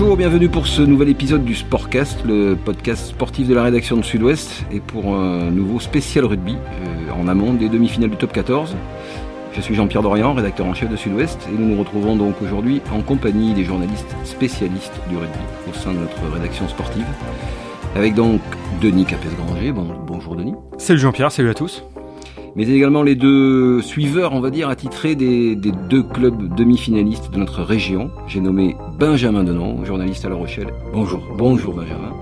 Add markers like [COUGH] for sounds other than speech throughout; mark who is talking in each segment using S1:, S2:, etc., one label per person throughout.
S1: Bonjour, bienvenue pour ce nouvel épisode du Sportcast, le podcast sportif de la rédaction de Sud-Ouest, et pour un nouveau spécial rugby euh, en amont des demi-finales du top 14. Je suis Jean-Pierre Dorian, rédacteur en chef de Sud-Ouest, et nous nous retrouvons donc aujourd'hui en compagnie des journalistes spécialistes du rugby au sein de notre rédaction sportive. Avec donc Denis Capes-Granger. Bon, bonjour Denis.
S2: Salut Jean-Pierre, salut à tous
S1: mais également les deux suiveurs, on va dire, attitrés des, des deux clubs demi-finalistes de notre région. J'ai nommé Benjamin Denon, journaliste à La Rochelle. Bonjour, bonjour Benjamin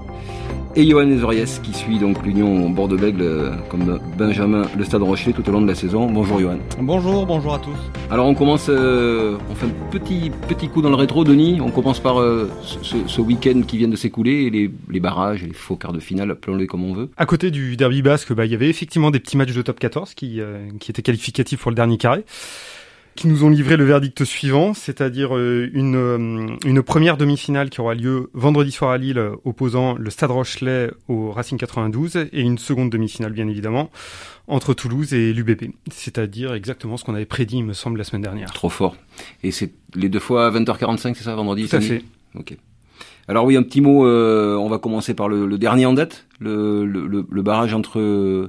S1: et Johan Nezoriès qui suit donc l'Union Bordeaux-Bègles euh, comme Benjamin le Stade Rochelet tout au long de la saison. Bonjour Johan.
S3: Bonjour, bonjour à tous.
S1: Alors on commence, euh, on fait un petit, petit coup dans le rétro Denis, on commence par euh, ce, week-end qui vient de s'écouler, les, les barrages, les faux quarts de finale, appelons-les comme on veut.
S2: À côté du derby basque, bah, il y avait effectivement des petits matchs de top 14 qui, qui étaient qualificatifs pour le dernier carré qui nous ont livré le verdict suivant, c'est-à-dire euh, une, euh, une première demi-finale qui aura lieu vendredi soir à Lille, opposant le Stade Rochelet au Racing 92, et une seconde demi-finale, bien évidemment, entre Toulouse et l'UBP. C'est-à-dire exactement ce qu'on avait prédit, il me semble, la semaine dernière.
S1: Trop fort. Et c'est les deux fois à 20h45, c'est ça, vendredi
S2: Tout à fait.
S1: Ok. Alors oui, un petit mot, euh, on va commencer par le, dernier en date, le, le, le barrage entre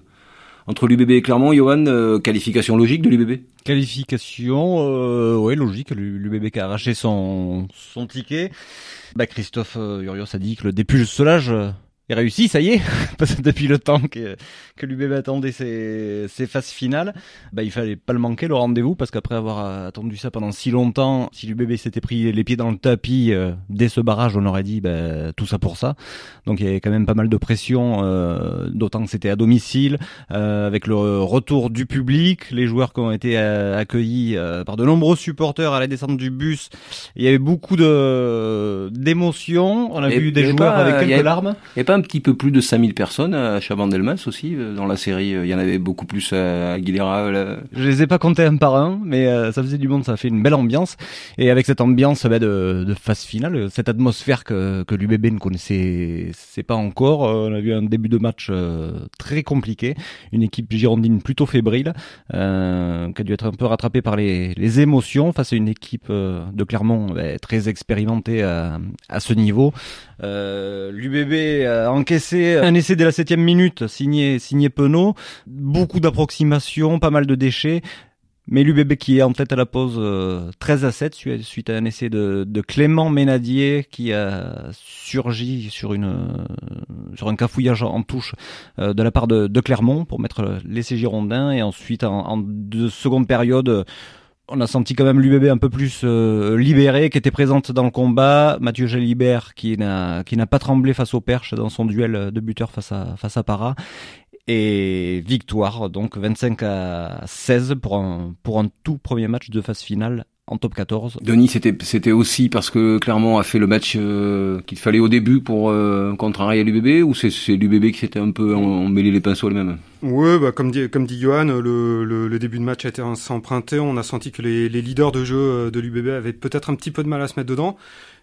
S1: entre l'UBB et Clermont, Johan, euh, qualification logique de l'UBB
S3: Qualification, euh, ouais, logique. L'UBB qui a arraché son, son ticket. Bah, Christophe euh, Urios a dit que le déput de Solage et réussi, ça y est, [LAUGHS] parce que depuis le temps que, que l'UBB attendait ses, ses phases finales, bah, il fallait pas le manquer, le rendez-vous, parce qu'après avoir attendu ça pendant si longtemps, si l'UBB s'était pris les pieds dans le tapis euh, dès ce barrage, on aurait dit bah, tout ça pour ça. Donc il y avait quand même pas mal de pression, euh, d'autant que c'était à domicile, euh, avec le retour du public, les joueurs qui ont été accueillis par de nombreux supporters à la descente du bus. Il y avait beaucoup de d'émotions, on a vu des joueurs avec quelques larmes
S1: un petit peu plus de 5000 personnes à Chabandelmas aussi euh, dans la série. Il y en avait beaucoup plus à Aguilera.
S3: Je les ai pas comptés un par un, mais euh, ça faisait du monde, ça fait une belle ambiance. Et avec cette ambiance bah, de, de, phase finale, cette atmosphère que, que l'UBB ne connaissait pas encore. Euh, on a vu un début de match très compliqué, une équipe girondine plutôt fébrile, euh, qui a dû être un peu rattrapée par les, les émotions face à une équipe de Clermont bah, très expérimentée à, à ce niveau. Euh, L'UBB encaissé un essai dès la septième minute, signé signé Penaud. Beaucoup d'approximations, pas mal de déchets. Mais l'UBB qui est en tête à la pause 13 euh, à 7 suite à un essai de, Clément Ménadier qui a surgi sur sur un cafouillage en touche euh, de la part de, Clermont pour mettre l'essai girondin et ensuite en, en de seconde période on a senti quand même l'UBB un peu plus euh, libéré, qui était présente dans le combat. Mathieu Jalibert qui n'a pas tremblé face au Perche dans son duel de buteur face à face à Para. Et victoire, donc 25 à 16 pour un pour un tout premier match de phase finale en top 14.
S1: Denis, c'était c'était aussi parce que Clermont a fait le match euh, qu'il fallait au début pour euh, contrarier l'UBB ou c'est l'UBB qui s'était un peu emmêlé les pinceaux elle-même?
S2: Oui, bah, comme dit comme dit Johan, le, le, début de match a été emprunté. On a senti que les, les leaders de jeu euh, de l'UBB avaient peut-être un petit peu de mal à se mettre dedans.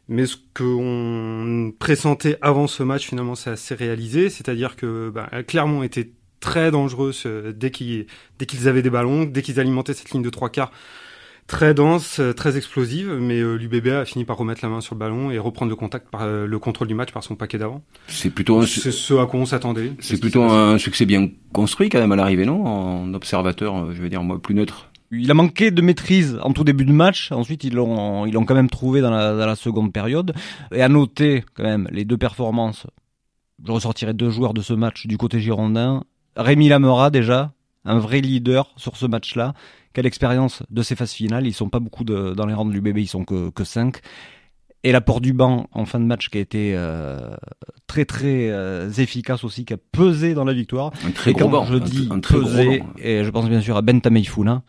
S2: Mais ce qu'on pressentait avant ce match, finalement, ça s'est réalisé. C'est-à-dire que bah, Clermont était très dangereux dès qu'ils dès qu'ils avaient des ballons, dès qu'ils alimentaient cette ligne de trois quarts très dense, euh, très explosive, mais euh, l'UBB a fini par remettre la main sur le ballon et reprendre le contact par euh, le contrôle du match par son paquet d'avant.
S1: C'est plutôt un...
S2: c'est ce à quoi on s'attendait.
S1: C'est plutôt un succès bien construit quand même à l'arrivée, non? En observateur, je veux dire moi plus neutre.
S3: Il a manqué de maîtrise en tout début de match. Ensuite, ils l'ont, ils l'ont quand même trouvé dans la, dans la seconde période. Et à noter quand même les deux performances. Je ressortirai deux joueurs de ce match du côté girondin. Rémi Lamera déjà, un vrai leader sur ce match-là, quelle expérience de ces phases finales? Ils sont pas beaucoup de, dans les rangs de l'UBB, ils sont que, que 5. Et l'apport du banc en fin de match qui a été euh, très très euh, efficace aussi, qui a pesé dans la victoire.
S1: Un très gros banc.
S3: Je dis pesé, et je pense bien sûr à Ben Tameifuna,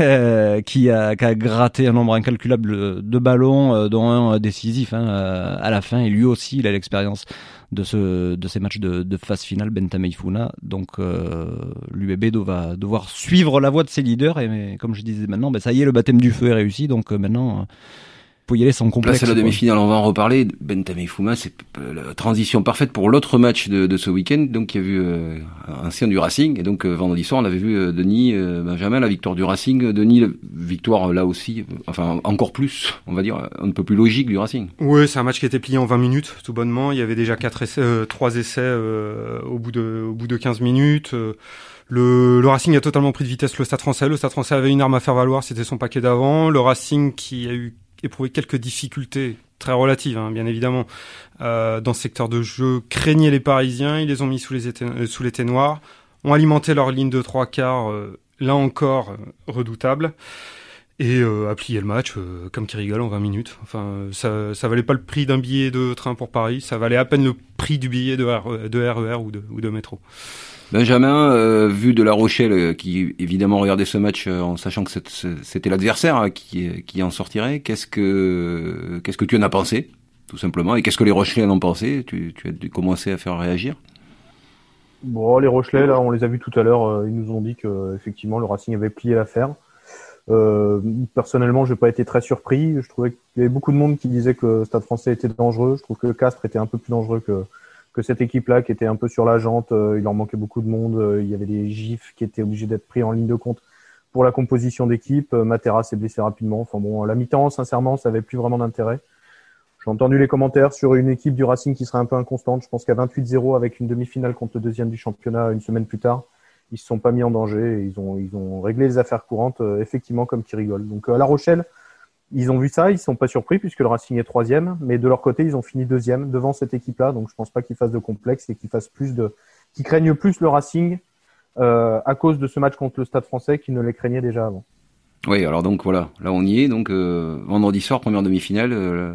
S3: euh, qui, a, qui a gratté un nombre incalculable de ballons, dont un décisif hein, à la fin. Et lui aussi, il a l'expérience de, ce, de ces matchs de, de phase finale, Bentama Ifuna. Donc euh, l'UBB va devoir suivre la voie de ses leaders. Et comme je disais maintenant, ben, ça y est, le baptême du feu est réussi. Donc euh, maintenant, faut y aller sans complexe.
S1: Place à la demi-finale, on va en reparler. Bentamé Fouma, c'est la transition parfaite pour l'autre match de, de, ce week-end, donc qui a vu euh, un ancien du Racing, et donc euh, vendredi soir, on avait vu euh, Denis Benjamin, la victoire du Racing, Denis, la victoire là aussi, enfin encore plus, on va dire, un peu plus logique du Racing.
S2: Oui, c'est un match qui était plié en 20 minutes, tout bonnement. Il y avait déjà quatre essais, trois essais au bout de au bout de 15 minutes. Le, le, Racing a totalement pris de vitesse le Stade français. Le Stade français avait une arme à faire valoir, c'était son paquet d'avant. Le Racing qui a eu éprouvé quelques difficultés très relatives, hein, bien évidemment, euh, dans ce secteur de jeu, craignait les Parisiens, ils les ont mis sous les, euh, sous les noirs, ont alimenté leur ligne de trois quarts, euh, là encore redoutable, et a plié le match comme qui rigole en 20 minutes. Enfin, ça, ça valait pas le prix d'un billet de train pour Paris, ça valait à peine le prix du billet de, de RER e ou de, ou de métro.
S1: Benjamin, euh, vu de La Rochelle, euh, qui évidemment regardait ce match euh, en sachant que c'était l'adversaire qui, en sortirait, qu'est-ce que qu'est-ce que tu en as pensé, tout simplement, et qu'est-ce que les Rochelais en ont pensé? Tu, tu as commencé à faire réagir?
S4: Bon, les Rochelais, là, on les a vus tout à l'heure, ils nous ont dit que effectivement le Racing avait plié l'affaire. Personnellement, j'ai pas été très surpris. Je trouvais qu'il y avait beaucoup de monde qui disait que Stade Français était dangereux. Je trouve que Castres était un peu plus dangereux que que cette équipe-là qui était un peu sur la jante, euh, il leur manquait beaucoup de monde, euh, il y avait des gifs qui étaient obligés d'être pris en ligne de compte pour la composition d'équipe. Euh, Matera s'est blessé rapidement. Enfin bon, la mi-temps, sincèrement, ça avait plus vraiment d'intérêt. J'ai entendu les commentaires sur une équipe du Racing qui serait un peu inconstante. Je pense qu'à 28-0 avec une demi-finale contre le deuxième du championnat une semaine plus tard, ils se sont pas mis en danger. ils ont réglé les affaires courantes effectivement comme qui rigole. Donc à La Rochelle, ils ont vu ça, ils sont pas surpris puisque le Racing est troisième, mais de leur côté, ils ont fini deuxième devant cette équipe-là. Donc je pense pas qu'ils fassent de complexe et qu'ils fassent plus de, qu'ils craignent plus le Racing euh, à cause de ce match contre le Stade Français qu'ils ne les craignaient déjà avant.
S1: Oui, alors donc voilà, là on y est. Donc euh, vendredi soir, première demi-finale, euh,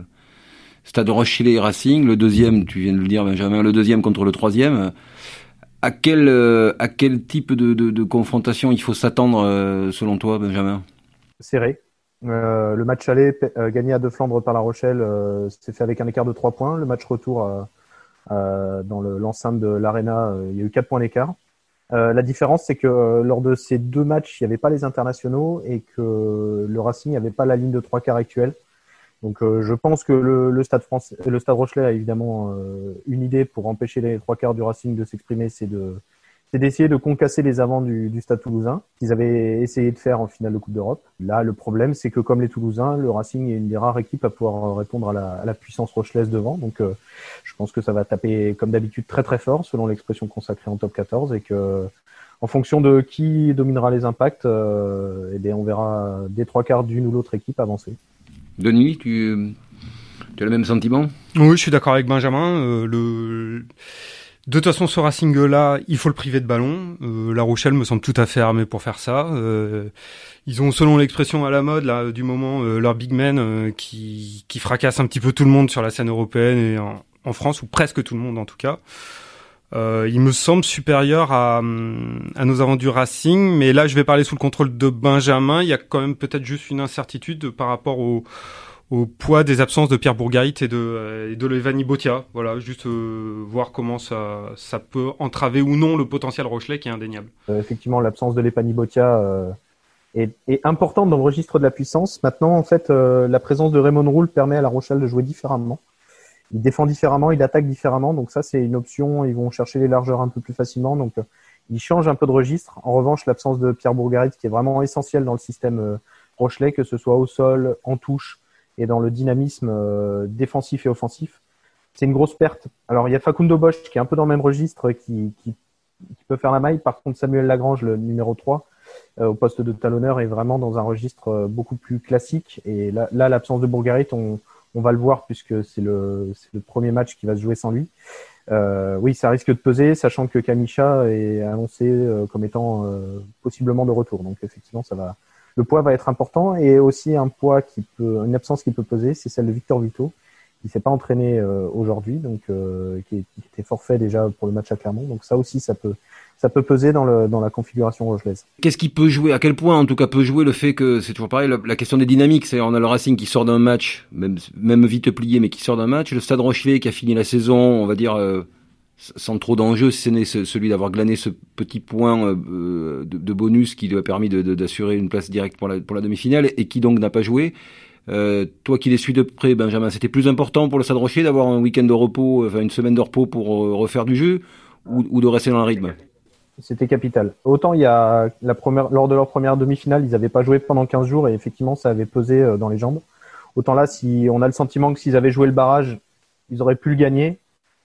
S1: Stade Rochelle et Racing, le deuxième, tu viens de le dire Benjamin, le deuxième contre le troisième. À quel euh, à quel type de, de, de confrontation il faut s'attendre selon toi, Benjamin?
S4: Serré euh, le match aller euh, gagné à De Flandre par La Rochelle euh, s'est fait avec un écart de 3 points. Le match retour dans l'enceinte de l'Arena, il y a eu 4 points d'écart. la différence, c'est que lors de ces deux matchs, il n'y avait pas les internationaux et que le Racing n'avait pas la ligne de trois quarts actuelle. Donc, je pense que le, le, Stade français, le Stade Rochelet a évidemment une idée pour empêcher les trois quarts du Racing de s'exprimer, c'est de c'est d'essayer de concasser les avants du, du Stade Toulousain qu'ils avaient essayé de faire en finale de Coupe d'Europe. Là, le problème, c'est que comme les Toulousains, le Racing est une des rares équipes à pouvoir répondre à la, à la puissance rochelaise devant. Donc, euh, je pense que ça va taper comme d'habitude très très fort, selon l'expression consacrée en top 14, et que en fonction de qui dominera les impacts, euh, eh bien, on verra des trois quarts d'une ou l'autre équipe avancer.
S1: Denis, tu, tu as le même sentiment?
S2: Oui, je suis d'accord avec Benjamin. Euh, le de toute façon, ce Racing-là, il faut le priver de ballon. Euh, la Rochelle me semble tout à fait armée pour faire ça. Euh, ils ont, selon l'expression à la mode là du moment, euh, leur big man qui, qui fracasse un petit peu tout le monde sur la scène européenne et en, France, ou presque tout le monde en tout cas. il me semble supérieur à, à nos aventures Racing, mais là je vais parler sous le contrôle de Benjamin. Il y a quand même peut-être juste une incertitude par rapport au, au poids des absences de Pierre Bourgarit et de, euh, et de Botia. Voilà, juste euh, voir comment ça, ça peut entraver ou non le potentiel Rochelet qui est indéniable.
S4: Euh, effectivement, l'absence de Levani Botia est, est, importante dans le registre de la puissance. Maintenant, en fait, la présence de Raymond Roule permet à la Rochelle de jouer différemment. Il défend différemment, il attaque différemment, donc ça c'est une option. Ils vont chercher les largeurs un peu plus facilement, donc il change un peu de registre. En revanche, l'absence de Pierre Bourgarit, qui est vraiment essentiel dans le système Rochelet, que ce soit au sol, en touche, et dans le dynamisme euh, défensif et offensif. C'est une grosse perte. Alors il y a Facundo Bosch qui est un peu dans le même registre, qui, qui, peut faire la maille. Par contre, Samuel Lagrange, le numéro 3, euh, au poste de talonneur, est vraiment dans un registre euh, beaucoup plus classique. Et là, l'absence de Bourgarit, on, va le voir puisque c'est le, le premier match qui va se jouer sans lui. Oui, ça risque de peser, sachant que Kamisha est annoncé comme étant possiblement de retour. Donc effectivement, ça va, le poids va être important et aussi un poids qui peut, une absence qui peut peser, c'est celle de Victor Vito, qui s'est pas entraîné euh, aujourd'hui, donc euh, qui, était forfait déjà pour le match à Clermont. Donc ça aussi, ça peut, ça peut peser dans, le, dans la configuration rojelaise.
S1: Qu'est-ce qui peut jouer À quel point, en tout cas, peut jouer le fait que c'est toujours pareil, la, question des dynamiques. C'est on a le Racing qui sort d'un match, même, même vite plié, mais qui sort d'un match. Le Stade Rochelet qui a fini la saison, on va dire. Euh, sans trop d'enjeux, si ce n'est celui d'avoir glané ce petit point euh, de, bonus qui lui a permis d'assurer une place directe pour la, demi-finale et qui donc n'a pas joué. Euh, toi qui les suis de près, Benjamin, c'était plus important pour le Stade Rocher d'avoir un week-end de repos, enfin une semaine de repos pour refaire du jeu ou, de rester dans le rythme?
S4: C'était capital. Autant il y a la première, lors de leur première demi-finale, ils n'avaient pas joué pendant 15 jours et effectivement ça avait pesé dans les jambes. Autant là, si on a le sentiment que s'ils avaient joué le barrage, ils auraient pu le gagner.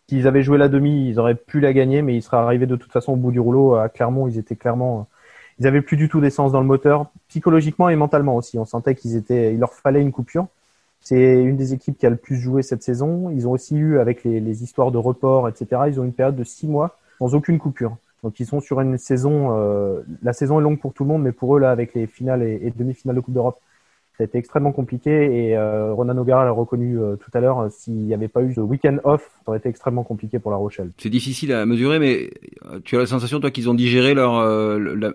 S4: S'ils avaient joué la demi, ils auraient pu la gagner, mais ils seraient arrivés de toute façon au bout du rouleau à Clermont. Ils étaient clairement, ils avaient plus du tout d'essence dans le moteur, psychologiquement et mentalement aussi. On sentait qu'ils étaient, il leur fallait une coupure. C'est une des équipes qui a le plus joué cette saison. Ils ont aussi eu, avec les, histoires de report, etc., ils ont une période de six mois sans aucune coupure. Donc ils sont sur une saison, euh, la saison est longue pour tout le monde, mais pour eux là, avec les finales et demi-finales de Coupe d'Europe, ça a été extrêmement compliqué et euh, Ronan O'Gara l'a reconnu euh, tout à l'heure. Euh, s'il n'y avait pas eu ce week-end off, ça aurait été extrêmement compliqué pour La Rochelle.
S1: C'est difficile à mesurer, mais tu as la sensation, toi, qu'ils ont digéré leur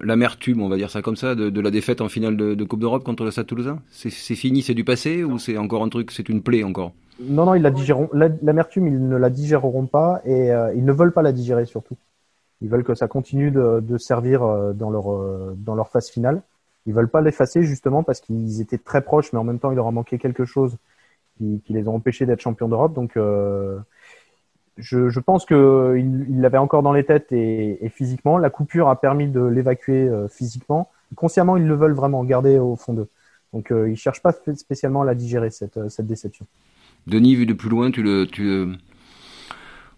S1: l'amertume, on va dire ça comme ça, de, la défaite en finale de, Coupe d'Europe contre le Stade Toulousain? C'est fini, c'est du passé ou c'est encore un truc, c'est une plaie encore?
S4: Non, non, ils la digéreront. L'amertume, ils ne la digéreront pas et ils ne veulent pas la digérer surtout. Ils veulent que ça continue de, de servir dans leur dans leur phase finale. Ils veulent pas l'effacer justement parce qu'ils étaient très proches, mais en même temps, il leur a manqué quelque chose qui, les a empêchés d'être champions d'Europe. Donc, euh, je, je, pense qu'ils l'avaient encore dans les têtes et, et, physiquement. La coupure a permis de l'évacuer euh, physiquement. Consciemment, ils le veulent vraiment garder au fond d'eux. Donc, euh, ils cherchent pas spécialement à la digérer cette, euh, cette déception.
S1: Denis, vu de plus loin, tu le, tu,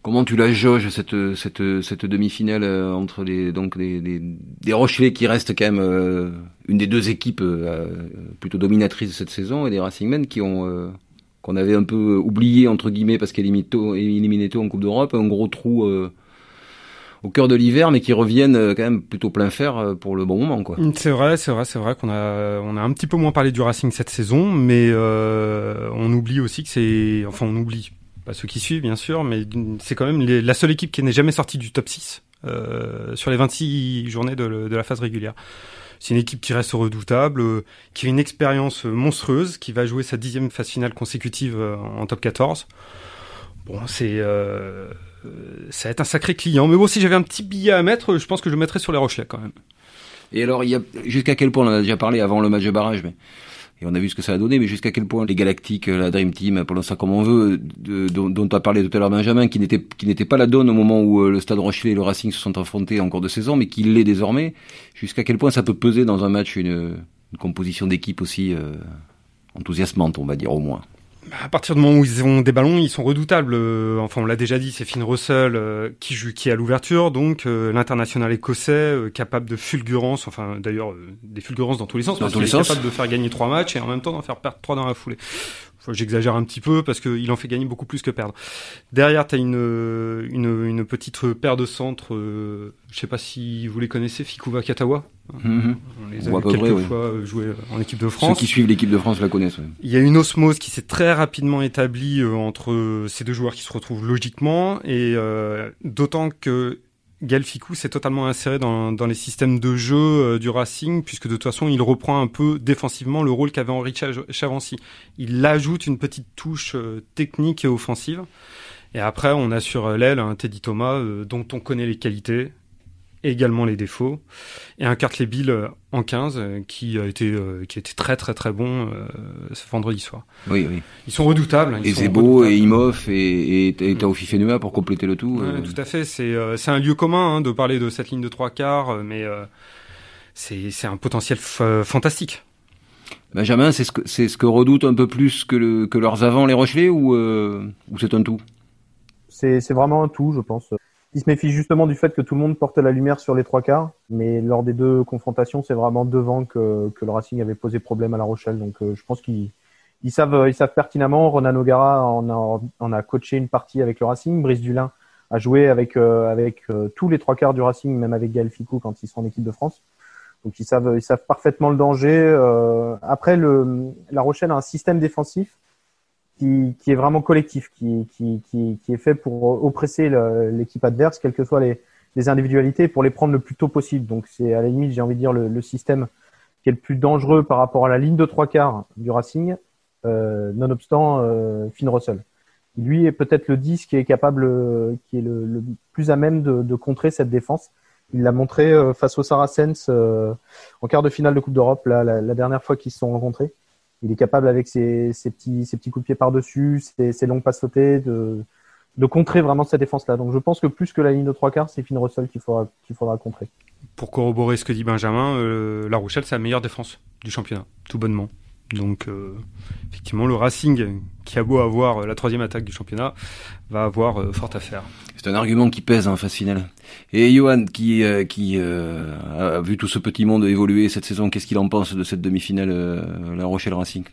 S1: Comment tu la jauges cette cette cette demi-finale euh, entre les donc des des, des Rochelais qui restent quand même euh, une des deux équipes euh, plutôt dominatrices de cette saison et des Racingmen qui ont qu'on avait un peu oublié entre guillemets parce éliminaient tôt en Coupe d'Europe, un gros trou au cœur de l'hiver, mais qui reviennent quand même plutôt plein fer pour le bon moment, quoi.
S2: C'est vrai, c'est vrai, c'est vrai qu'on a on a un petit peu moins parlé du Racing cette saison, mais on oublie aussi que c'est, enfin on oublie pas ceux qui suivent bien sûr, mais c'est quand même la seule équipe qui n'est jamais sortie du top 6 euh, sur les 26 journées de, la phase régulière. C'est une équipe qui reste redoutable, euh, qui a une expérience monstrueuse, qui va jouer sa dixième phase finale consécutive euh, en top 14. Bon, c'est ça va être un sacré client. Mais bon, si j'avais un petit billet à mettre, je pense que je mettrais sur les Rochelais quand même.
S1: Et alors, jusqu'à quel point on en a déjà parlé avant le match de barrage, mais on a vu ce que ça a donné, mais jusqu'à quel point les Galactiques, la Dream Team, appelons ça comme on veut, dont, dont as parlé tout à l'heure Benjamin, qui n'était pas la donne au moment où euh, le Stade Rochelet et le Racing se sont affrontés en cours de saison, mais qui l'est désormais, jusqu'à quel point ça peut peser dans un match une, composition d'équipe aussi euh, enthousiasmante, on va dire au moins
S2: à partir du moment où ils ont des ballons, ils sont redoutables. Euh, enfin, on l'a déjà dit, c'est Finn Russell euh, qui joue, qui est à l'ouverture, donc euh, l'international écossais capable de fulgurance. Enfin, d'ailleurs, des fulgurances dans tous les sens.
S1: Dans
S2: tous
S1: les sens.
S2: Capable de faire gagner trois matchs et en même temps d'en faire perdre trois dans la foulée. J'exagère un petit peu parce qu'il en fait gagner beaucoup plus que perdre. Derrière, tu as une, une, une, petite paire de centres, euh, je sais pas si vous les connaissez, Fikuva Katawa.
S1: Mhm.
S2: On les a quelques fois jouer en équipe de France.
S1: Ceux qui suivent l'équipe de France la connaissent.
S2: Il y a une osmose qui s'est très rapidement établie euh, entre ces deux joueurs qui se retrouvent logiquement et euh, d'autant que Galficou s'est totalement inséré dans, les systèmes de jeu euh, du Racing, puisque de toute façon, il reprend un peu défensivement le rôle qu'avait Henri Chavancy. Il ajoute une petite touche euh, technique et offensive. Et après, on a sur l'aile un Teddy Thomas euh, dont on connaît les qualités, également les défauts, et un Cartley Bill euh, en 15 euh, qui a été euh, qui a été très très très bon ce vendredi soir.
S1: Oui oui.
S2: Ils sont redoutables.
S1: et Zebo et Imhoff et et, et Taofi Fenua pour compléter le tout.
S2: Ouais, Tout à fait. C'est c'est un lieu commun hein, de parler de cette ligne de trois quarts, mais c'est c'est un potentiel fantastique.
S1: Benjamin, c'est ce que c'est ce que redoute un peu plus que le que leurs avants les Rochelais ou ou c'est un tout?
S4: C'est c'est vraiment un tout, je pense. Il se méfie justement du fait que tout le monde porte la lumière sur les trois quarts, mais lors des deux confrontations, c'est vraiment devant que, que, le Racing avait posé problème à La Rochelle. Donc euh, je pense qu'ils ils savent, ils savent pertinemment. Ronan O'Gara en a, en a coaché une partie avec le Racing. Brice Dulin a joué avec, euh, avec euh, tous les trois quarts du Racing, même avec Gaël Ficou quand ils sont en équipe de France. Donc ils savent, ils savent parfaitement le danger. après, le, La Rochelle a un système défensif qui, qui, est vraiment collectif, qui, qui, qui, qui est fait pour oppresser l'équipe adverse, quelles que soient les, les, individualités, pour les prendre le plus tôt possible. Donc c'est à la limite, j'ai envie de dire, le, le, système qui est le plus dangereux par rapport à la ligne de trois quarts du Racing, euh, nonobstant euh, Finn Russell. Lui est peut-être le 10 qui est capable, qui est le, le plus à même de, de, contrer cette défense. Il l'a montré euh, face aux Saracens euh, en quart de finale de Coupe d'Europe, la, dernière fois qu'ils se sont rencontrés il est capable avec ses, petits, coups de pied par-dessus, ses, ses, longues passes sautées, de, de contrer vraiment cette défense-là. Donc je pense que plus que la ligne de trois quarts, c'est Finn Russell qu'il faudra, qu'il faudra contrer.
S2: Pour corroborer ce que dit Benjamin, euh, La Rochelle, c'est la meilleure défense du championnat, tout bonnement. Donc euh, effectivement, le Racing, qui a beau avoir la troisième attaque du championnat, va avoir euh, fort à faire.
S1: C'est un argument qui pèse en phase finale. Et Johan, qui, qui a vu tout ce petit monde évoluer cette saison, qu'est-ce qu'il en pense de cette demi-finale La Rochelle Racing?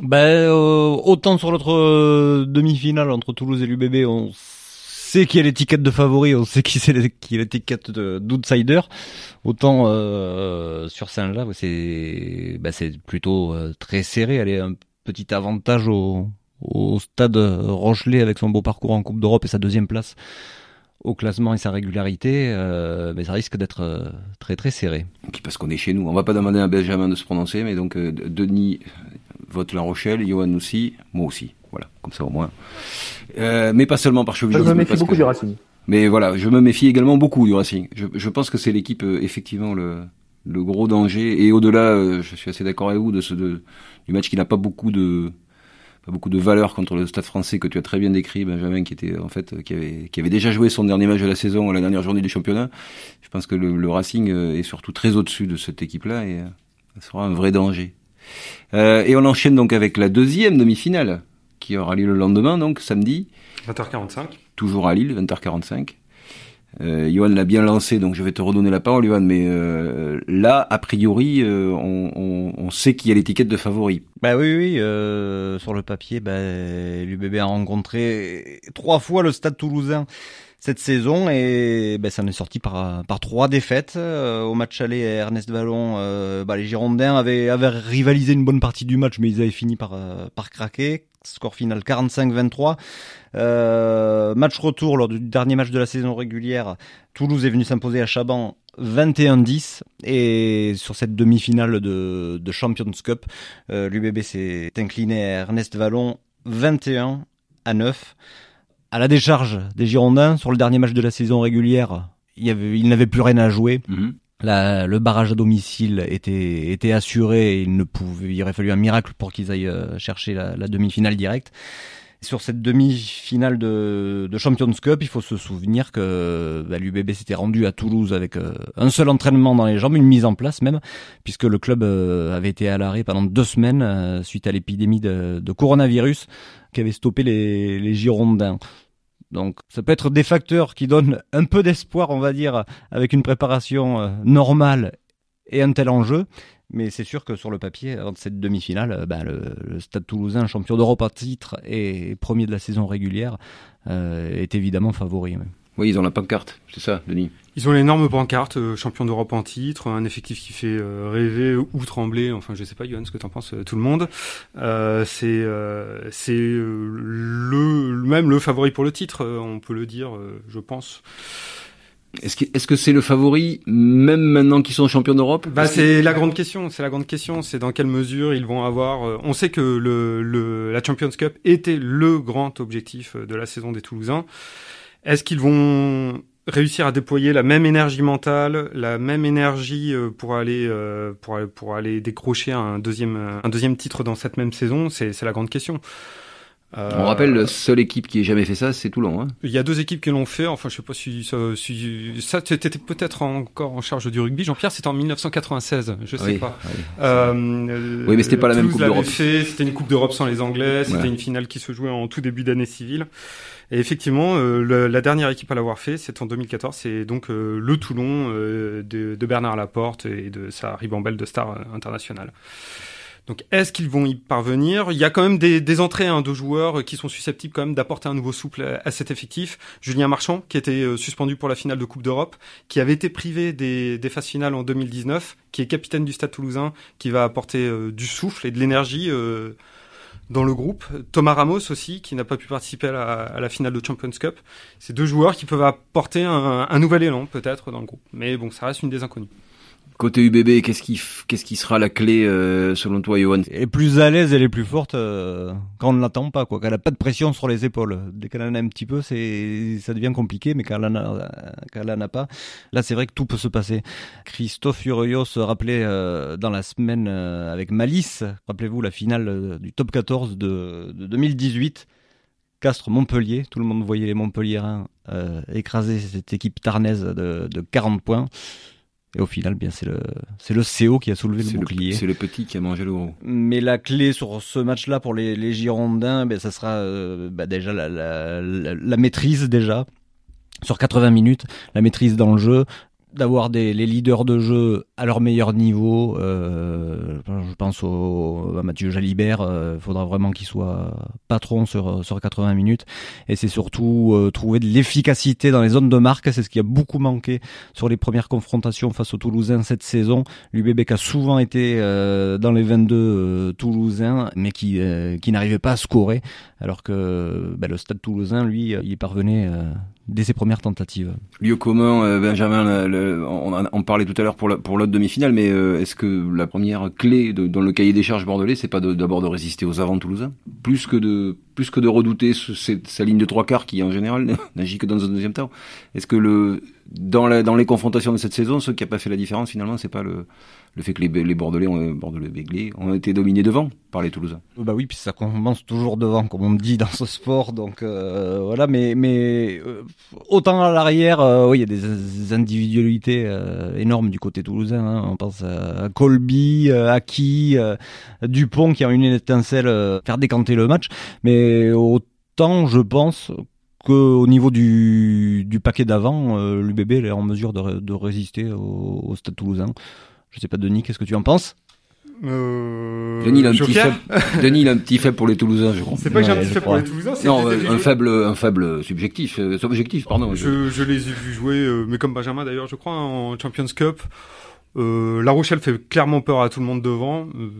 S3: Ben, autant sur l'autre demi-finale entre Toulouse et l'UBB, on sait qui est l'étiquette de favori, on sait qui c'est l'étiquette d'outsider. Autant euh, sur c'est bah, c'est plutôt euh, très serré. Elle est un petit avantage au, stade Rochelet avec son beau parcours en Coupe d'Europe et sa deuxième place au classement et sa régularité, euh, mais ça risque d'être euh, très très serré.
S1: Parce qu'on est chez nous. On va pas demander à Benjamin de se prononcer, mais donc euh, Denis vote La Rochelle, Johan aussi, moi aussi. Voilà, comme ça au moins. Euh, mais pas seulement par chauvinisme.
S4: Je me méfie beaucoup du Racing.
S1: Mais voilà, je me méfie également beaucoup du Racing. Je, je pense que c'est l'équipe effectivement le, le gros danger. Et au-delà, je suis assez d'accord avec vous de ce de, du match qui n'a pas beaucoup de beaucoup de valeur contre le Stade Français que tu as très bien décrit, Benjamin, qui était en fait qui avait qui avait déjà joué son dernier match de la saison, la dernière journée du championnat. Je pense que le, Racing euh, est surtout très au-dessus de cette équipe-là et euh, ça sera un vrai danger. Euh, et on enchaîne donc avec la deuxième demi-finale qui aura lieu le lendemain, donc samedi.
S2: 20h45.
S1: Toujours à Lille, 20h45. Euh, Johan l'a bien lancé, donc je vais te redonner la parole, Johan. Mais euh, là, a priori, euh, on, on, on, sait qu'il y a l'étiquette de favori.
S3: Bah oui, oui. Euh, sur le papier, bah, l'UBB a rencontré trois fois le Stade Toulousain cette saison et bah, ça en est sorti par par trois défaites euh, au match aller à Ernest Vallon. bah, les Girondins avaient avaient rivalisé une bonne partie du match, mais ils avaient fini par par craquer score final 45-23. Euh, match retour lors du dernier match de la saison régulière, Toulouse est venu s'imposer à Chaban 21-10 et sur cette demi-finale de, Champions Cup, euh, l'UBB s'est incliné à Ernest Vallon 21 à 9. À la décharge des Girondins, sur le dernier match de la saison régulière, il, n'avait plus rien à jouer. Mhm. La, le barrage à domicile était, était assuré. il ne pouvait, il aurait fallu un miracle pour qu'ils aillent euh, chercher la, demi-finale directe. Sur cette demi-finale de, de, Champions Cup, il faut se souvenir que bah, l'UBB s'était rendu à Toulouse avec euh, un seul entraînement dans les jambes, une mise en place même, puisque le club euh, avait été à l'arrêt pendant deux semaines suite à l'épidémie de, coronavirus qui avait stoppé les Girondins. Donc ça peut être des facteurs qui donnent un peu d'espoir, on va dire, avec une préparation euh, normale et un tel enjeu. Mais c'est sûr que sur le papier, avant cette demi-finale, euh, bah, le, Stade Toulousain, champion d'Europe à titre et premier de la saison régulière, euh, est évidemment favori.
S1: Oui, ils ont la pancarte, c'est ça, Denis?
S2: Ils ont l'énorme pancarte, euh, champion d'Europe en titre, un effectif qui fait euh, rêver ou trembler. Enfin, je sais pas, Yohann, ce que t'en penses, euh, tout le monde. c'est c'est le même le favori pour le titre, on peut le dire, je pense.
S1: Est-ce que est-ce que c'est le favori même maintenant qu'ils sont champions d'Europe?
S2: Bah c'est la grande question. C'est la grande question. C'est dans quelle mesure ils vont avoir. on sait que le, le la Champions Cup était le grand objectif de la saison des Toulousains. Est-ce qu'ils vont réussir à déployer la même énergie mentale, la même énergie euh, pour aller euh, pour pour aller décrocher un deuxième un deuxième titre dans cette même saison C'est c'est la grande question.
S1: Euh, On rappelle, la seule équipe qui ait jamais fait ça, c'est Toulon. Hein.
S2: Il y a deux équipes qui l'ont fait. Enfin, je sais pas si ça, si, ça t'étais peut-être encore en charge du rugby. Jean-Pierre, c'était en 1996. Je sais
S1: oui,
S2: pas.
S1: Oui, euh, oui mais c'était pas la même Coupe d'Europe.
S2: C'était une Coupe d'Europe sans les Anglais. C'était une finale qui se jouait en tout début d'année civile. Et effectivement, euh, la dernière équipe à l'avoir fait, c'est en 2014. C'est donc euh, le Toulon euh, de, Bernard Laporte et de sa ribambelle de stars internationales. Donc, est-ce qu'ils vont y parvenir? Il y a quand même des, entrées hein, de joueurs qui sont susceptibles quand même d'apporter un nouveau souffle à, cet effectif. Julien Marchand, qui était suspendu pour la finale de Coupe d'Europe, qui avait été privé des, des phases finales en 2019, qui est capitaine du Stade Toulousain, qui va apporter du souffle et de l'énergie dans le groupe. Thomas Ramos aussi, qui n'a pas pu participer à la, finale de Champions Cup. C'est deux joueurs qui peuvent apporter un, nouvel élan peut-être dans le groupe. Mais bon, ça reste une des inconnues.
S1: Côté UBB, qu'est-ce qui, qu'est-ce qui sera la clé euh, selon toi, Johan?
S3: Elle est plus à l'aise, elle est plus forte euh, quand on ne l'attend pas, quoi. Quand elle a pas de pression sur les épaules. Dès qu'elle en a un petit peu, c'est, ça devient compliqué, mais quand elle en a, pas, là c'est vrai que tout peut se passer. Christophe Urios se rappelait euh, dans la semaine avec Malice, rappelez-vous la finale du top 14 de, de 2018. Castres Montpellier, tout le monde voyait les Montpelliérains écraser cette équipe tarnaise de 40 points. Et au final, bien, c'est le, c'est le CO qui a soulevé le bouclier.
S1: C'est le petit qui a mangé le gros.
S3: Mais la clé sur ce match-là pour les, les Girondins, ben, ça sera euh, ben, déjà la, la, la, maîtrise déjà sur 80 minutes, la maîtrise dans le jeu, d'avoir des les leaders de jeu à leur meilleur niveau. Euh, je pense au, à Mathieu Jalibert. Il euh, faudra vraiment qu'il soit patron sur sur 80 minutes. Et c'est surtout euh, trouver de l'efficacité dans les zones de marque. C'est ce qui a beaucoup manqué sur les premières confrontations face aux Toulousains cette saison. L'UBB a souvent été dans les 22 Toulousains, mais qui qui n'arrivait pas à scorer, alors que ben, le Stade Toulousain, lui, il parvenait dès ses premières tentatives.
S1: Lieu commun, euh, Benjamin, on, on, parlait tout à l'heure pour l'autre demi-finale, mais euh, est-ce que la première clé dans le cahier des charges bordelais, c'est pas d'abord de, résister aux avants toulousains, plus que de plus que de redouter sa ligne de trois quarts qui en général [LAUGHS] n'agit que dans un deuxième temps. Est-ce que le dans, la, dans les confrontations de cette saison, ce qui a pas fait la différence finalement, c'est pas le le fait que les, les Bordelais, ont, Bordelais Béglés, ont été dominés devant par les Toulousains.
S3: Bah oui, puis ça commence toujours devant, comme on dit dans ce sport. Donc euh, voilà, mais mais euh, autant à l'arrière, euh, oui, il y a des individualités euh, énormes du côté toulousain. Hein. On pense à Colby, à Aki, Dupont qui a une étincelle faire décanter le match, mais autant je pense qu'au niveau du, du paquet d'avant, l'UBB est en mesure de, de résister au, au Stade Toulousain. Je sais pas, Denis, qu'est-ce que tu en penses?
S2: Euh...
S1: Denis, il a un petit faible. [LAUGHS] Denis, il a un petit faible pour les Toulousains, je crois.
S2: C'est pas que j'ai un petit faible pour les Toulousains, c'est
S1: non, un faible, un faible subjectif, euh, subjectif, pardon.
S2: Je, je les ai vus jouer, euh, mais comme Benjamin d'ailleurs, je crois, en Champions Cup. Euh, la Rochelle fait clairement peur à tout le monde devant. Euh,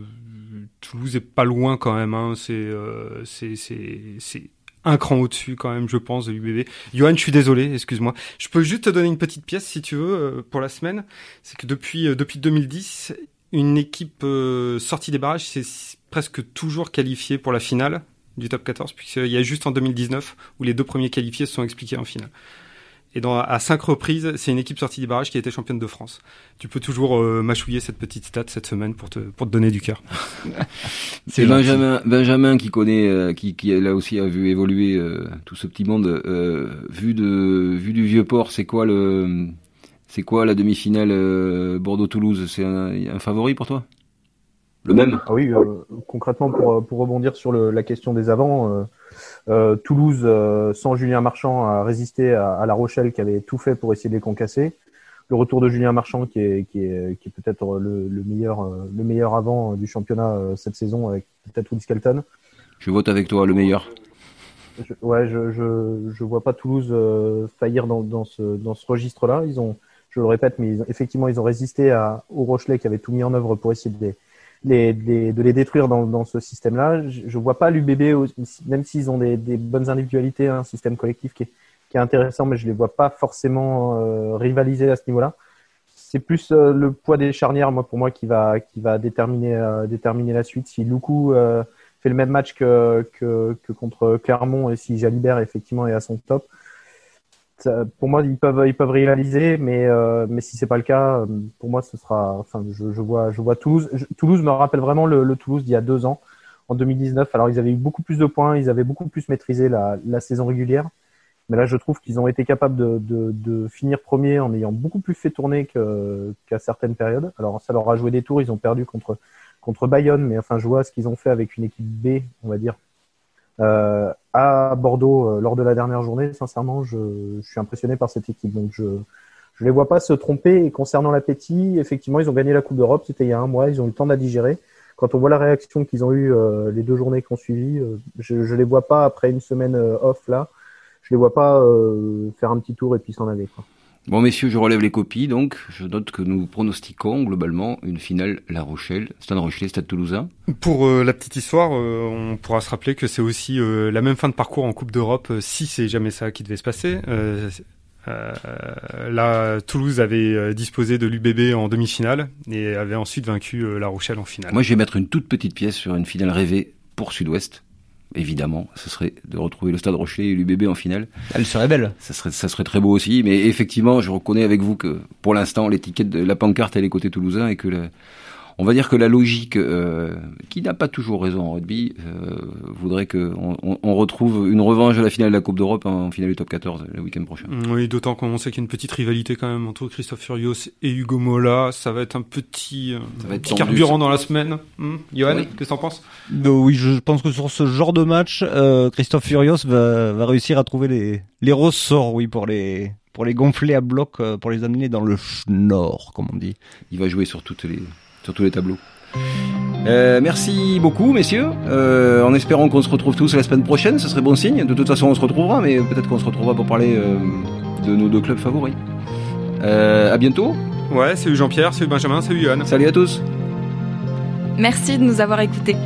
S2: Toulouse est pas loin quand même. Hein. C'est, euh, c'est, c'est, c'est un cran au-dessus quand même, je pense, de l'UBB. Johan, je suis désolé, excuse-moi. Je peux juste te donner une petite pièce si tu veux euh, pour la semaine. C'est que depuis euh, depuis 2010, une équipe euh, sortie des barrages s'est presque toujours qualifiée pour la finale du top 14, puisqu'il y a juste en 2019 où les deux premiers qualifiés se sont expliqués en finale. Et dans, à cinq reprises, c'est une équipe sortie des barrages qui a été championne de France. Tu peux toujours euh, mâchouiller cette petite stat cette semaine pour te, pour te donner du cœur. [LAUGHS]
S1: c'est Benjamin, Benjamin qui connaît, euh, qui, qui là aussi a vu évoluer euh, tout ce petit monde. Euh, vu de, vu du vieux port, c'est quoi le, c'est quoi la demi-finale Bordeaux-Toulouse? C'est un, un, favori pour toi? Le même?
S4: Ah Oui, concrètement pour, pour rebondir sur le, la question des avants euh, Toulouse, euh, sans Julien Marchand, a résisté à, La Rochelle qui avait tout fait pour essayer de les concasser. Le retour de Julien Marchand qui est, qui est, qui est peut-être le, le, meilleur, euh, le meilleur avant du championnat cette saison avec peut-être Woody Skelton.
S1: Je vote avec toi, le meilleur.
S4: Je, ouais, je, je, je vois pas Toulouse faillir dans, dans ce, dans ce registre-là. Ils ont, je le répète, mais ils effectivement, ils ont résisté à, au Rochelet qui avait tout mis en œuvre pour essayer de les, les, de les détruire dans, dans ce système-là. Je, je vois pas l'UBB, même s'ils ont des, des, bonnes individualités, un système collectif qui est, qui est intéressant, mais je les vois pas forcément euh, rivaliser à ce niveau-là. C'est plus euh, le poids des charnières, moi, pour moi, qui va, qui va déterminer, euh, déterminer la suite. Si Loukou fait le même match que, que, que, contre Clermont et si Jalibert, effectivement, est à son top, pour moi, ils peuvent, ils peuvent réaliser, mais, euh, mais si c'est pas le cas, euh, pour moi, ce sera. Enfin, je, je vois, je vois Toulouse. Toulouse me rappelle vraiment le, le Toulouse d'il y a deux ans, en 2019. Alors, ils avaient eu beaucoup plus de points, ils avaient beaucoup plus maîtrisé la, la saison régulière. Mais là, je trouve qu'ils ont été capables de, de, de, finir premier en ayant beaucoup plus fait tourner qu'à certaines périodes. Alors, ça leur a joué des tours. Ils ont perdu contre contre Bayonne, mais enfin, je vois ce qu'ils ont fait avec une équipe B, on va dire, euh, à Bordeaux euh, lors de la dernière journée, sincèrement, je, je, suis impressionné par cette équipe. Donc je je les vois pas se tromper. Et concernant l'appétit, effectivement, ils ont gagné la Coupe d'Europe. C'était il y a un mois. Ils ont eu le temps de la digérer. Quand on voit la réaction qu'ils ont eu euh, les deux journées qui ont suivi, euh, je, je les vois pas après une semaine euh, off là. Je les vois pas faire un petit tour et puis s'en aller. Quoi.
S1: Bon, messieurs, je relève les copies, donc je note que nous pronostiquons globalement une finale La Rochelle, Stade Rochelet, Stade Toulousain.
S2: Pour euh, la petite histoire, euh, on pourra se rappeler que c'est aussi euh, la même fin de parcours en Coupe d'Europe, si c'est jamais ça qui devait se passer. Euh, là, Toulouse avait disposé de l'UBB en demi-finale et avait ensuite vaincu La Rochelle en finale.
S1: Moi, je vais mettre une toute petite pièce sur une finale rêvée pour Sud-Ouest. Évidemment, ce serait de retrouver le Stade Rochelet et l'UBB en finale.
S3: Elle serait belle.
S1: Ça serait, ça serait très beau aussi. Mais effectivement, je reconnais avec vous que pour l'instant, l'étiquette de la pancarte, elle est côté toulousain et que le, on va dire que la logique, euh, qui n'a pas toujours raison en rugby, euh, voudrait qu'on on, on retrouve une revanche de la finale de la Coupe d'Europe en finale du top 14 le week-end prochain.
S2: Oui, d'autant qu'on sait qu'il y a une petite rivalité quand même entre Christophe Furios et Hugo Mola. Ça va être un petit, euh,
S1: Ça va être
S2: petit
S1: tendu,
S2: carburant
S1: ça.
S2: dans la semaine. Hmm Johan,
S1: Oui.
S2: qu'est-ce que t'en penses?
S3: Euh, oui, je pense que sur ce genre de match, euh, Christophe Furios va, va réussir à trouver les, les ressorts, oui, pour les pour les gonfler à bloc, pour les amener dans le schnorr, comme on dit.
S1: Il va jouer sur toutes les sur tous les tableaux. Euh, merci beaucoup, messieurs. Euh, en espérant qu'on se retrouve tous la semaine prochaine, ce serait bon signe. De toute façon, on se retrouvera, mais peut-être qu'on se retrouvera pour parler euh, de nos deux clubs favoris. Euh, à bientôt.
S2: Ouais, salut Jean-Pierre, salut Benjamin, salut Johan.
S1: Salut à tous.
S5: Merci de nous avoir écoutés.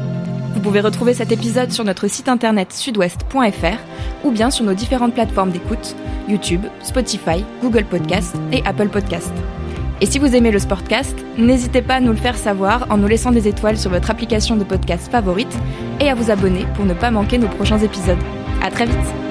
S5: Vous pouvez retrouver cet épisode sur notre site internet sudouest.fr ou bien sur nos différentes plateformes d'écoute YouTube, Spotify, Google Podcast et Apple Podcast. Et si vous aimez le Sportcast, n'hésitez pas à nous le faire savoir en nous laissant des étoiles sur votre application de podcast favorite et à vous abonner pour ne pas manquer nos prochains épisodes. À très vite!